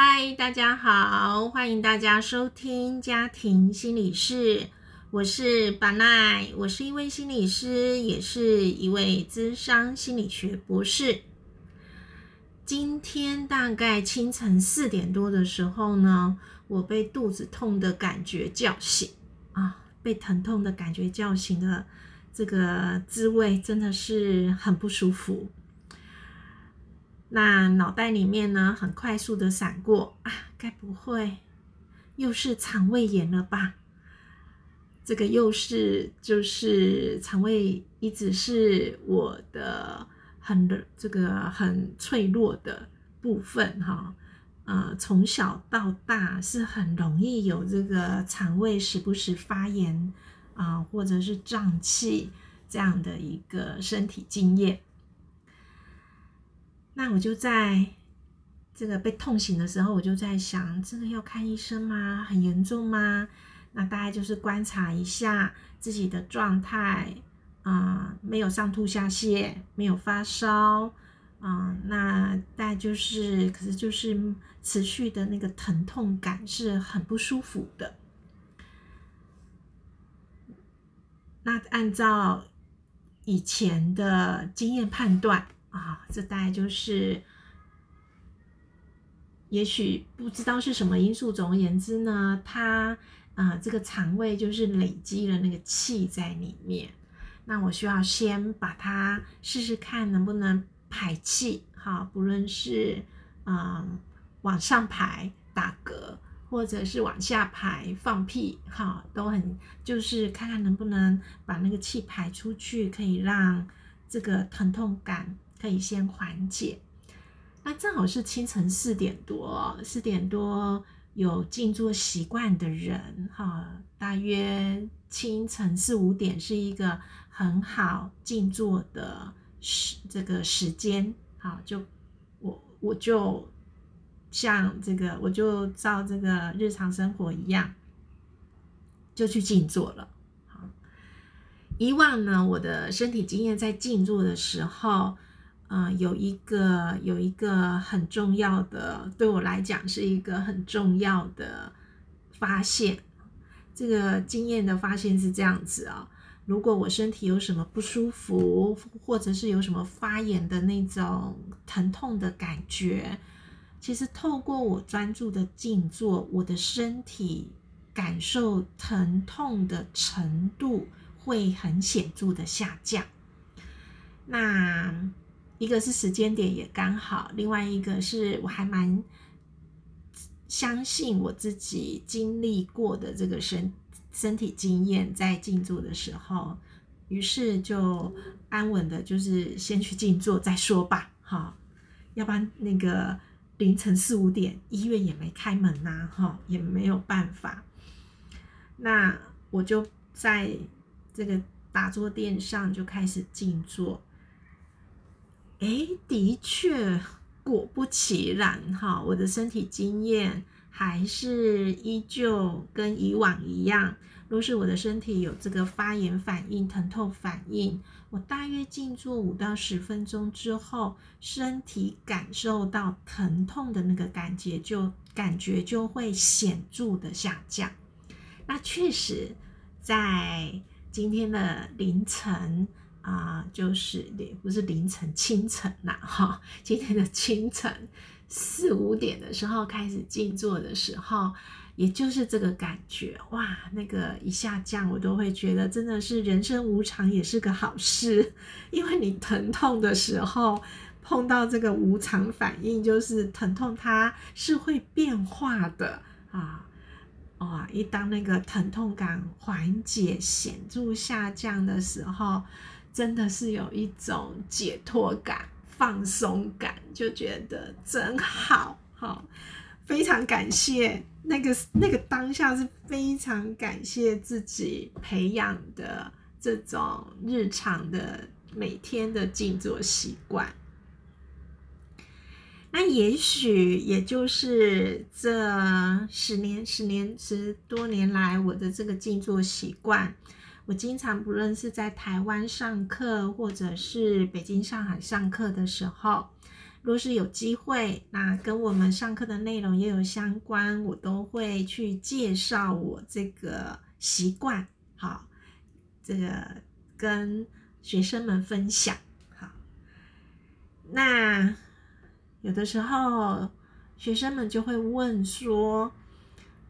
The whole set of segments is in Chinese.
嗨，大家好，欢迎大家收听家庭心理室，我是巴奈，我是一位心理师，也是一位资商心理学博士。今天大概清晨四点多的时候呢，我被肚子痛的感觉叫醒啊，被疼痛的感觉叫醒的这个滋味真的是很不舒服。那脑袋里面呢，很快速的闪过啊，该不会又是肠胃炎了吧？这个又是就是肠胃一直是我的很这个很脆弱的部分哈，呃，从小到大是很容易有这个肠胃时不时发炎啊，或者是胀气这样的一个身体经验。那我就在这个被痛醒的时候，我就在想，这个要看医生吗？很严重吗？那大概就是观察一下自己的状态，啊，没有上吐下泻，没有发烧，啊，那大概就是，可是就是持续的那个疼痛感是很不舒服的。那按照以前的经验判断。啊，这大概就是，也许不知道是什么因素。总而言之呢，它啊，这个肠胃就是累积了那个气在里面。那我需要先把它试试看能不能排气，哈，不论是嗯往上排打嗝，或者是往下排放屁，哈，都很就是看看能不能把那个气排出去，可以让这个疼痛感。可以先缓解。那正好是清晨四点多，四点多有静坐习惯的人，哈，大约清晨四五点是一个很好静坐的时这个时间，好，就我我就像这个，我就照这个日常生活一样，就去静坐了。好，以往呢，我的身体经验在静坐的时候。嗯，有一个有一个很重要的，对我来讲是一个很重要的发现。这个经验的发现是这样子啊，如果我身体有什么不舒服，或者是有什么发炎的那种疼痛的感觉，其实透过我专注的静坐，我的身体感受疼痛的程度会很显著的下降。那。一个是时间点也刚好，另外一个是我还蛮相信我自己经历过的这个身身体经验，在静坐的时候，于是就安稳的，就是先去静坐再说吧，哈，要不然那个凌晨四五点医院也没开门呐，哈，也没有办法，那我就在这个打坐垫上就开始静坐。哎，的确，果不其然，哈，我的身体经验还是依旧跟以往一样。若是我的身体有这个发炎反应、疼痛反应，我大约静坐五到十分钟之后，身体感受到疼痛的那个感觉就感觉就会显著的下降。那确实，在今天的凌晨。啊，就是也不是凌晨清晨呐，哈，今天的清晨四五点的时候开始静坐的时候，也就是这个感觉，哇，那个一下降，我都会觉得真的是人生无常也是个好事，因为你疼痛的时候碰到这个无常反应，就是疼痛它是会变化的啊，哇，一当那个疼痛感缓解显著下降的时候。真的是有一种解脱感、放松感，就觉得真好，好，非常感谢那个那个当下是非常感谢自己培养的这种日常的每天的静坐习惯。那也许也就是这十年、十年、十多年来我的这个静坐习惯。我经常不论是在台湾上课，或者是北京、上海上课的时候，若是有机会，那跟我们上课的内容也有相关，我都会去介绍我这个习惯，好，这个跟学生们分享。好，那有的时候学生们就会问说，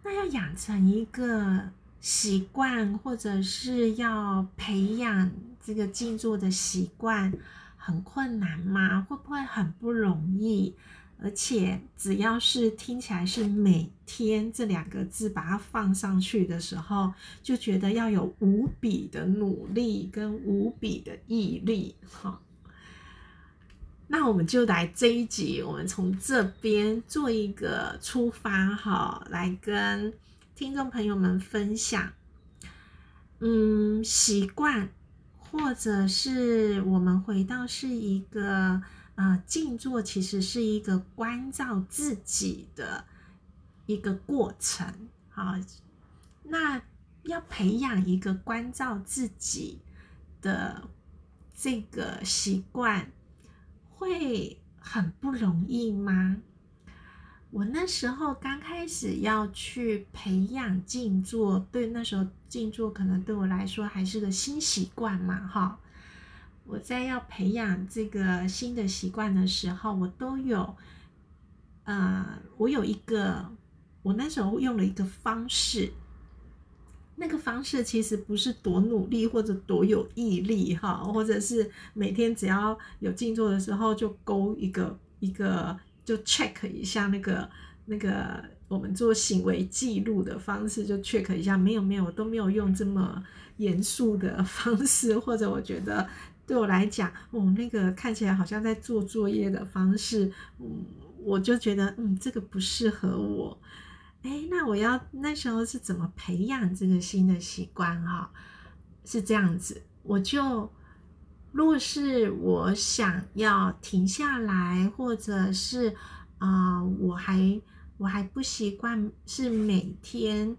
那要养成一个习惯，或者是要培养这个静坐的习惯。很困难吗？会不会很不容易？而且只要是听起来是每天这两个字，把它放上去的时候，就觉得要有无比的努力跟无比的毅力。哈，那我们就来这一集，我们从这边做一个出发，哈，来跟听众朋友们分享。嗯，习惯。或者是我们回到是一个呃静坐，其实是一个关照自己的一个过程。好，那要培养一个关照自己的这个习惯，会很不容易吗？我那时候刚开始要去培养静坐，对那时候静坐可能对我来说还是个新习惯嘛，哈。我在要培养这个新的习惯的时候，我都有，呃，我有一个，我那时候用了一个方式，那个方式其实不是多努力或者多有毅力哈，或者是每天只要有静坐的时候就勾一个一个。就 check 一下那个那个我们做行为记录的方式，就 check 一下，没有没有，都没有用这么严肃的方式，或者我觉得对我来讲，哦，那个看起来好像在做作业的方式，嗯，我就觉得嗯，这个不适合我。哎，那我要那时候是怎么培养这个新的习惯哈？是这样子，我就。若是我想要停下来，或者是啊，我还我还不习惯是每天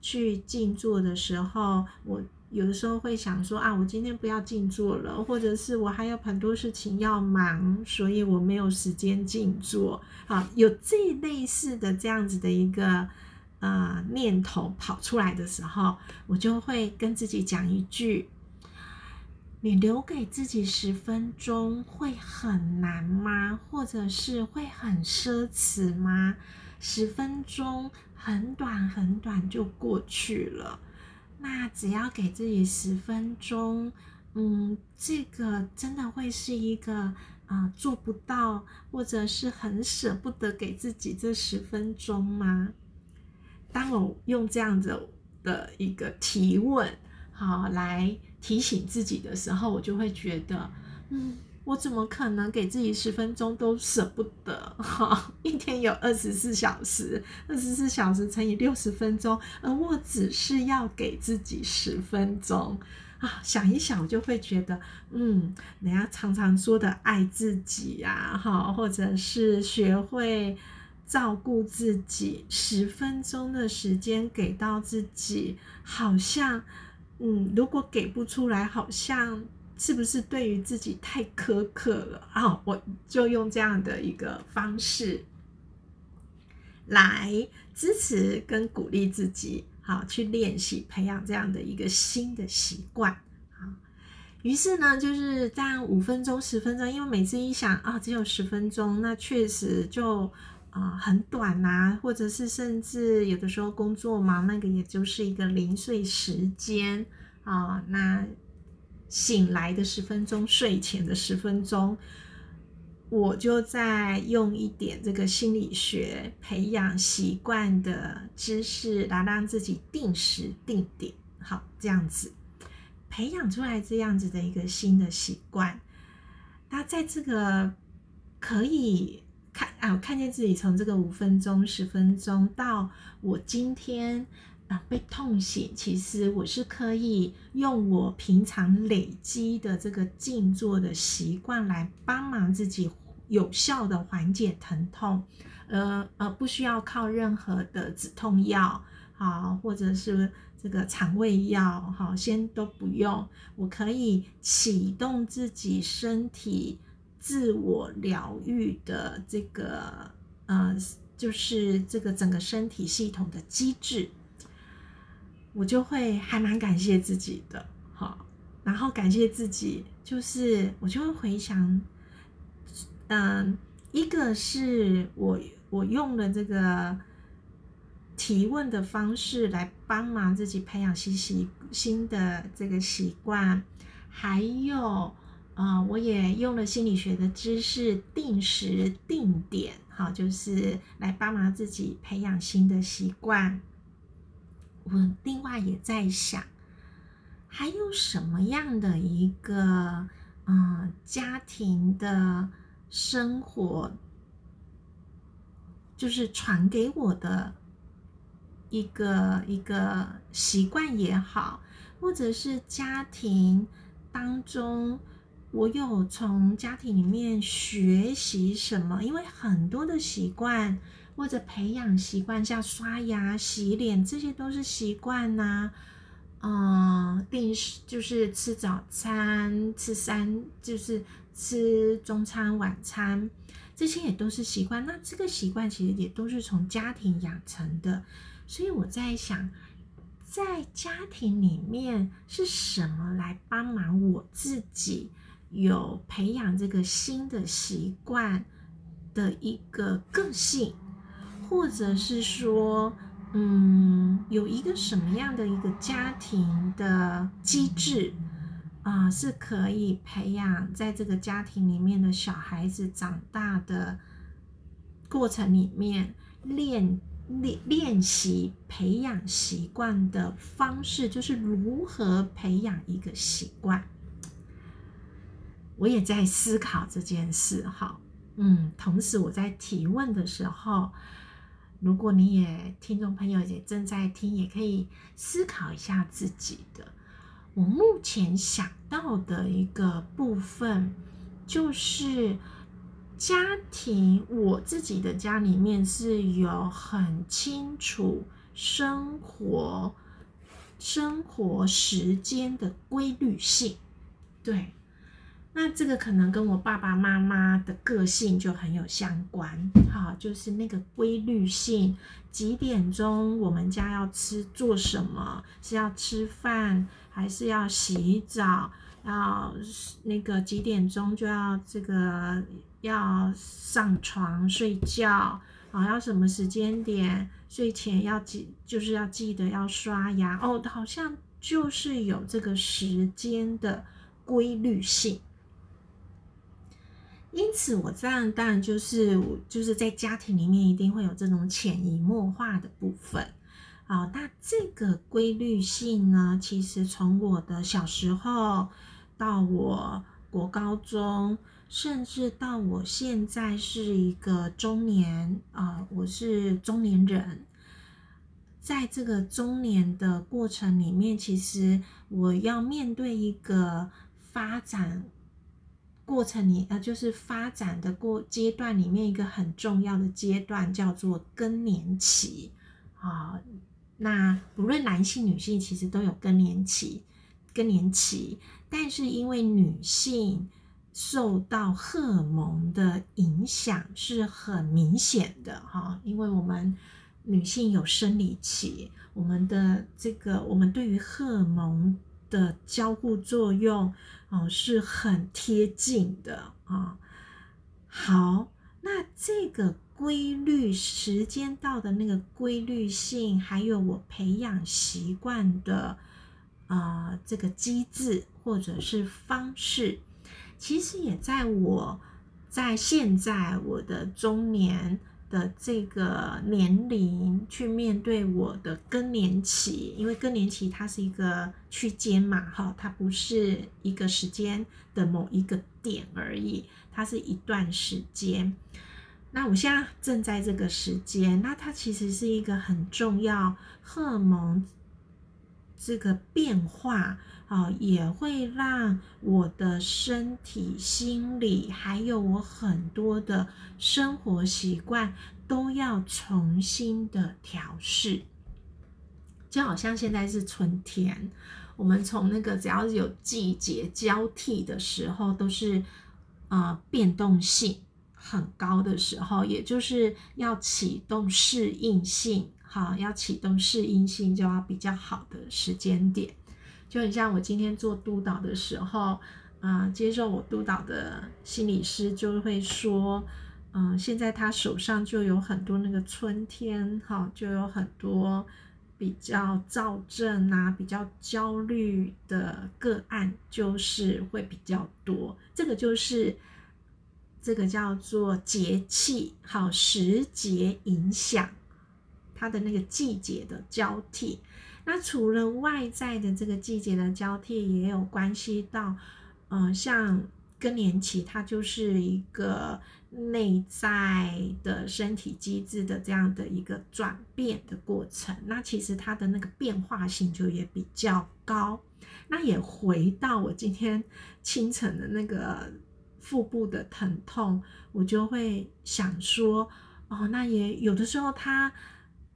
去静坐的时候，我有的时候会想说啊，我今天不要静坐了，或者是我还有很多事情要忙，所以我没有时间静坐。啊，有这类似的这样子的一个呃念头跑出来的时候，我就会跟自己讲一句。你留给自己十分钟会很难吗？或者是会很奢侈吗？十分钟很短很短就过去了。那只要给自己十分钟，嗯，这个真的会是一个啊做不到，或者是很舍不得给自己这十分钟吗？当我用这样子的一个提问，好来。提醒自己的时候，我就会觉得，嗯，我怎么可能给自己十分钟都舍不得？哈，一天有二十四小时，二十四小时乘以六十分钟，而我只是要给自己十分钟啊！想一想，我就会觉得，嗯，人家常常说的爱自己呀，哈，或者是学会照顾自己，十分钟的时间给到自己，好像。嗯，如果给不出来，好像是不是对于自己太苛刻了啊？我就用这样的一个方式来支持跟鼓励自己，好去练习培养这样的一个新的习惯。好，于是呢，就是这样五分钟、十分钟，因为每次一想啊，只有十分钟，那确实就。啊，很短呐，或者是甚至有的时候工作忙，那个也就是一个零碎时间啊。那醒来的十分钟，睡前的十分钟，我就在用一点这个心理学培养习惯的知识来让自己定时定点，好这样子培养出来这样子的一个新的习惯。那在这个可以。看啊，我看见自己从这个五分钟、十分钟到我今天啊被痛醒，其实我是可以用我平常累积的这个静坐的习惯来帮忙自己有效的缓解疼痛，呃呃，不需要靠任何的止痛药啊，或者是这个肠胃药哈，先都不用，我可以启动自己身体。自我疗愈的这个呃，就是这个整个身体系统的机制，我就会还蛮感谢自己的，好，然后感谢自己，就是我就会回想，嗯，一个是我我用了这个提问的方式来帮忙自己培养新习新的这个习惯，还有。啊，我也用了心理学的知识，定时定点，好，就是来帮忙自己培养新的习惯。我另外也在想，还有什么样的一个嗯家庭的生活，就是传给我的一个一个习惯也好，或者是家庭当中。我有从家庭里面学习什么？因为很多的习惯或者培养习惯，像刷牙、洗脸，这些都是习惯呐。嗯，定时就是吃早餐、吃三就是吃中餐、晚餐，这些也都是习惯。那这个习惯其实也都是从家庭养成的。所以我在想，在家庭里面是什么来帮忙我自己？有培养这个新的习惯的一个个性，或者是说，嗯，有一个什么样的一个家庭的机制啊，是可以培养在这个家庭里面的小孩子长大的过程里面练练练习培养习惯的方式，就是如何培养一个习惯。我也在思考这件事，哈，嗯，同时我在提问的时候，如果你也听众朋友也正在听，也可以思考一下自己的。我目前想到的一个部分，就是家庭，我自己的家里面是有很清楚生活生活时间的规律性，对。那这个可能跟我爸爸妈妈的个性就很有相关，哈，就是那个规律性，几点钟我们家要吃做什么，是要吃饭还是要洗澡，要那个几点钟就要这个要上床睡觉，啊，要什么时间点？睡前要记，就是要记得要刷牙，哦，好像就是有这个时间的规律性。因此，我这样当然就是就是在家庭里面一定会有这种潜移默化的部分，啊，那这个规律性呢，其实从我的小时候到我国高中，甚至到我现在是一个中年啊，我是中年人，在这个中年的过程里面，其实我要面对一个发展。过程里呃，就是发展的过阶段里面一个很重要的阶段叫做更年期啊。那不论男性女性，其实都有更年期，更年期。但是因为女性受到荷尔蒙的影响是很明显的哈，因为我们女性有生理期，我们的这个我们对于荷尔蒙的交互作用。哦，是很贴近的啊。好，那这个规律时间到的那个规律性，还有我培养习惯的啊这个机制或者是方式，其实也在我在现在我的中年。的这个年龄去面对我的更年期，因为更年期它是一个区间嘛，哈，它不是一个时间的某一个点而已，它是一段时间。那我现在正在这个时间，那它其实是一个很重要荷尔蒙这个变化。啊，也会让我的身体、心理，还有我很多的生活习惯都要重新的调试。就好像现在是春天，我们从那个只要有季节交替的时候，都是呃变动性很高的时候，也就是要启动适应性，哈，要启动适应性就要比较好的时间点。就很像我今天做督导的时候，啊，接受我督导的心理师就会说，嗯，现在他手上就有很多那个春天，哈，就有很多比较躁症啊、比较焦虑的个案，就是会比较多。这个就是这个叫做节气，好时节影响它的那个季节的交替。那除了外在的这个季节的交替，也有关系到，呃，像更年期，它就是一个内在的身体机制的这样的一个转变的过程。那其实它的那个变化性就也比较高。那也回到我今天清晨的那个腹部的疼痛，我就会想说，哦，那也有的时候它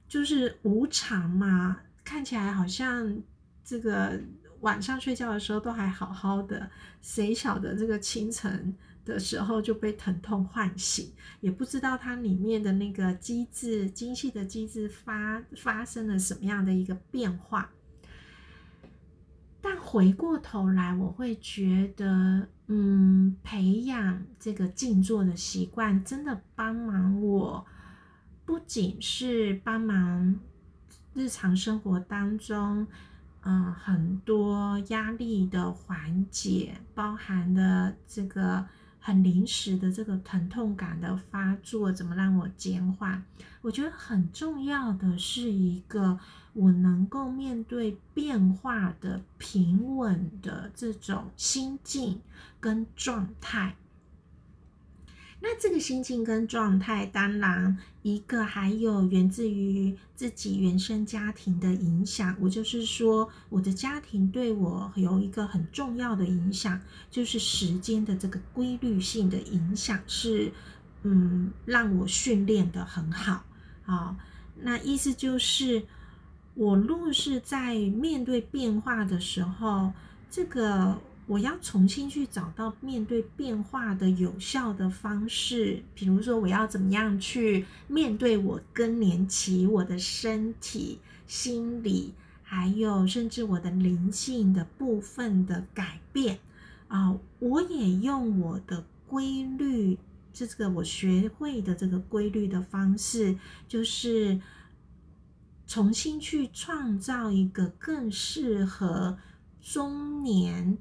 就是无常嘛。看起来好像这个晚上睡觉的时候都还好好的，谁晓得这个清晨的时候就被疼痛唤醒，也不知道它里面的那个机制、精细的机制发发生了什么样的一个变化。但回过头来，我会觉得，嗯，培养这个静坐的习惯，真的帮忙我，不仅是帮忙。日常生活当中，嗯，很多压力的缓解，包含的这个很临时的这个疼痛感的发作，怎么让我减缓？我觉得很重要的是一个我能够面对变化的平稳的这种心境跟状态。那这个心境跟状态，当然一个还有源自于自己原生家庭的影响。我就是说，我的家庭对我有一个很重要的影响，就是时间的这个规律性的影响，是嗯让我训练的很好啊。那意思就是，我若是在面对变化的时候，这个。我要重新去找到面对变化的有效的方式，比如说我要怎么样去面对我更年期，我的身体、心理，还有甚至我的灵性的部分的改变啊！我也用我的规律，这个我学会的这个规律的方式，就是重新去创造一个更适合中年。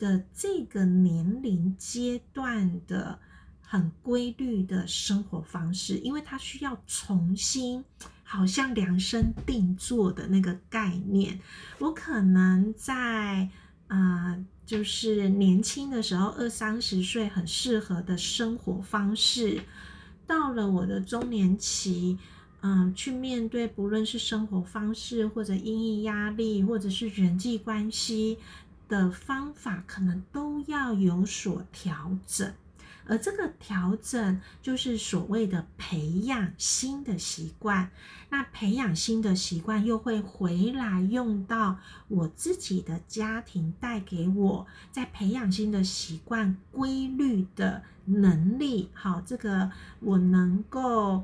的这个年龄阶段的很规律的生活方式，因为他需要重新好像量身定做的那个概念。我可能在呃，就是年轻的时候二三十岁很适合的生活方式，到了我的中年期，嗯，去面对不论是生活方式或者阴影压力，或者是人际关系。的方法可能都要有所调整，而这个调整就是所谓的培养新的习惯。那培养新的习惯又会回来用到我自己的家庭带给我在培养新的习惯规律的能力。好，这个我能够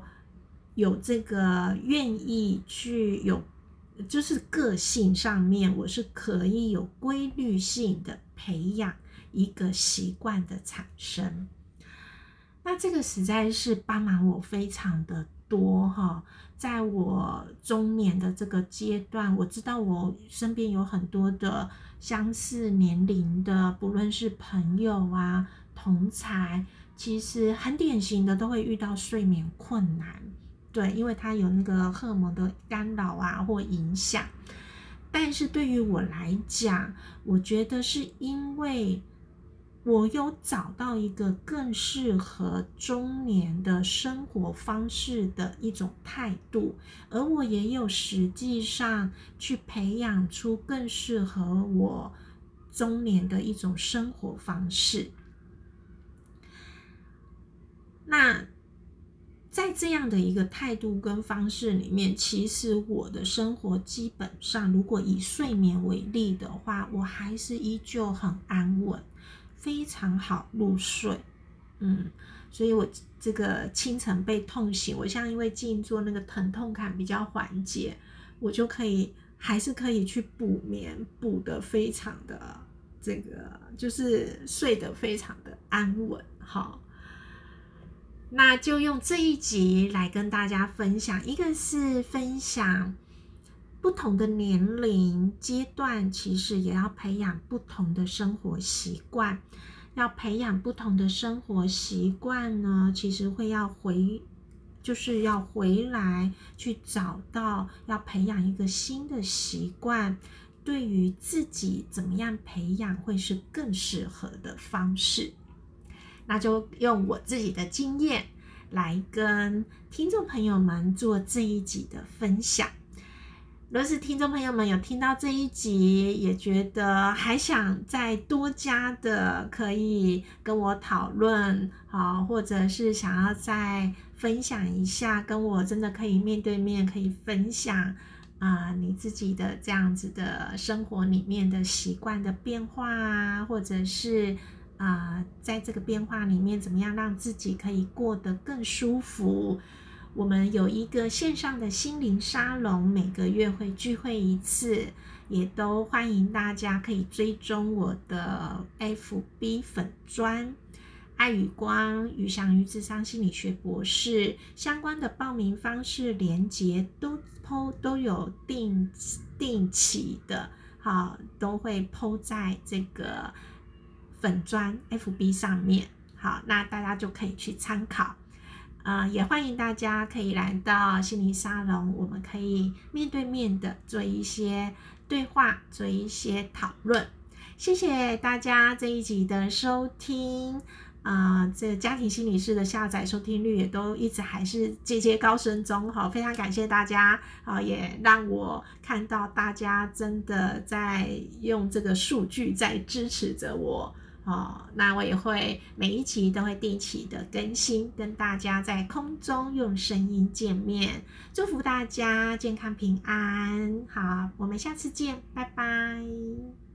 有这个愿意去有。就是个性上面，我是可以有规律性的培养一个习惯的产生。那这个实在是帮忙我非常的多哈。在我中年的这个阶段，我知道我身边有很多的相似年龄的，不论是朋友啊、同才，其实很典型的都会遇到睡眠困难。对，因为它有那个荷尔蒙的干扰啊或影响，但是对于我来讲，我觉得是因为我有找到一个更适合中年的生活方式的一种态度，而我也有实际上去培养出更适合我中年的一种生活方式。那。在这样的一个态度跟方式里面，其实我的生活基本上，如果以睡眠为例的话，我还是依旧很安稳，非常好入睡。嗯，所以我这个清晨被痛醒，我像因为静坐那个疼痛感比较缓解，我就可以还是可以去补眠，补的非常的这个就是睡得非常的安稳，好。那就用这一集来跟大家分享，一个是分享不同的年龄阶段，其实也要培养不同的生活习惯。要培养不同的生活习惯呢，其实会要回，就是要回来去找到要培养一个新的习惯，对于自己怎么样培养会是更适合的方式。那就用我自己的经验来跟听众朋友们做这一集的分享。若是听众朋友们有听到这一集，也觉得还想再多加的，可以跟我讨论，好，或者是想要再分享一下，跟我真的可以面对面可以分享啊，你自己的这样子的生活里面的习惯的变化啊，或者是。啊，在这个变化里面，怎么样让自己可以过得更舒服？我们有一个线上的心灵沙龙，每个月会聚会一次，也都欢迎大家可以追踪我的 FB 粉砖爱与光与祥于智商心理学博士相关的报名方式连接都抛都有定定期的，好都会抛在这个。粉砖 FB 上面，好，那大家就可以去参考，呃，也欢迎大家可以来到心灵沙龙，我们可以面对面的做一些对话，做一些讨论。谢谢大家这一集的收听，啊，这家庭心理师的下载收听率也都一直还是节节高升中，好，非常感谢大家，啊，也让我看到大家真的在用这个数据在支持着我。哦，那我也会每一集都会定期的更新，跟大家在空中用声音见面，祝福大家健康平安。好，我们下次见，拜拜。